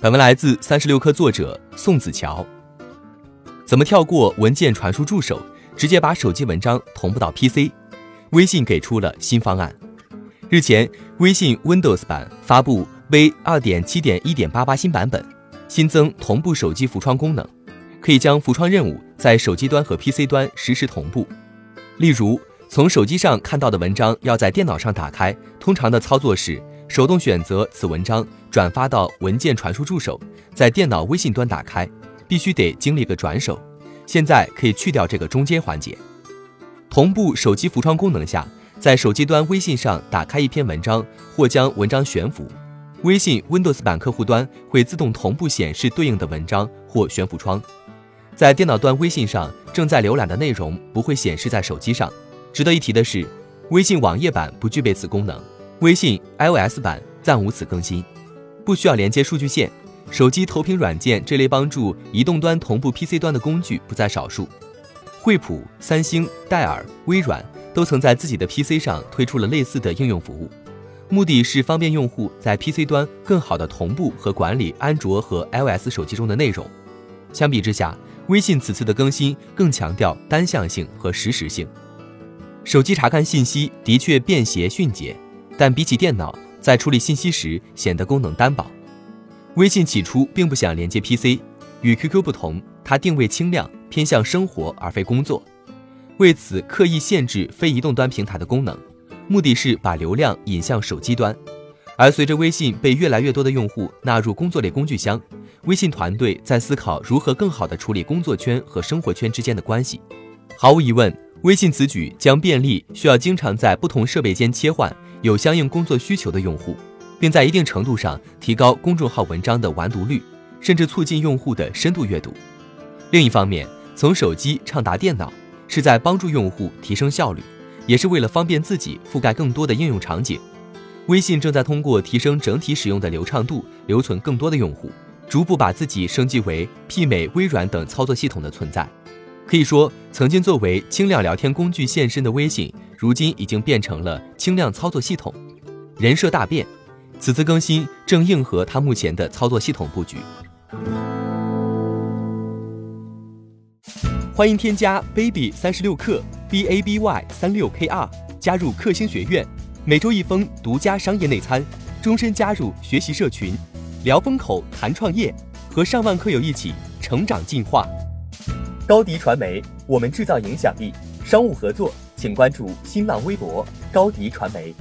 本文来自三十六氪作者宋子乔。怎么跳过文件传输助手，直接把手机文章同步到 PC？微信给出了新方案。日前，微信 Windows 版发布 V 二点七点一点八八新版本，新增同步手机浮窗功能，可以将浮窗任务在手机端和 PC 端实时同步。例如，从手机上看到的文章要在电脑上打开，通常的操作是。手动选择此文章转发到文件传输助手，在电脑微信端打开，必须得经历个转手。现在可以去掉这个中间环节。同步手机浮窗功能下，在手机端微信上打开一篇文章或将文章悬浮，微信 Windows 版客户端会自动同步显示对应的文章或悬浮窗。在电脑端微信上正在浏览的内容不会显示在手机上。值得一提的是，微信网页版不具备此功能。微信 iOS 版暂无此更新，不需要连接数据线。手机投屏软件这类帮助移动端同步 PC 端的工具不在少数。惠普、三星、戴尔、微软都曾在自己的 PC 上推出了类似的应用服务，目的是方便用户在 PC 端更好的同步和管理安卓和 iOS 手机中的内容。相比之下，微信此次的更新更强调单向性和实时性。手机查看信息的确便携迅捷。但比起电脑，在处理信息时显得功能单薄。微信起初并不想连接 PC，与 QQ 不同，它定位轻量，偏向生活而非工作。为此刻意限制非移动端平台的功能，目的是把流量引向手机端。而随着微信被越来越多的用户纳入工作类工具箱，微信团队在思考如何更好地处理工作圈和生活圈之间的关系。毫无疑问，微信此举将便利需要经常在不同设备间切换。有相应工作需求的用户，并在一定程度上提高公众号文章的完读率，甚至促进用户的深度阅读。另一方面，从手机畅达电脑是在帮助用户提升效率，也是为了方便自己覆盖更多的应用场景。微信正在通过提升整体使用的流畅度，留存更多的用户，逐步把自己升级为媲美微软等操作系统的存在。可以说，曾经作为轻量聊天工具现身的微信。如今已经变成了轻量操作系统，人设大变。此次更新正应和它目前的操作系统布局。欢迎添加 baby 三十六克 b a b y 三六 k r 加入克星学院，每周一封独家商业内参，终身加入学习社群，聊风口谈创业，和上万课友一起成长进化。高迪传媒，我们制造影响力，商务合作。请关注新浪微博高迪传媒。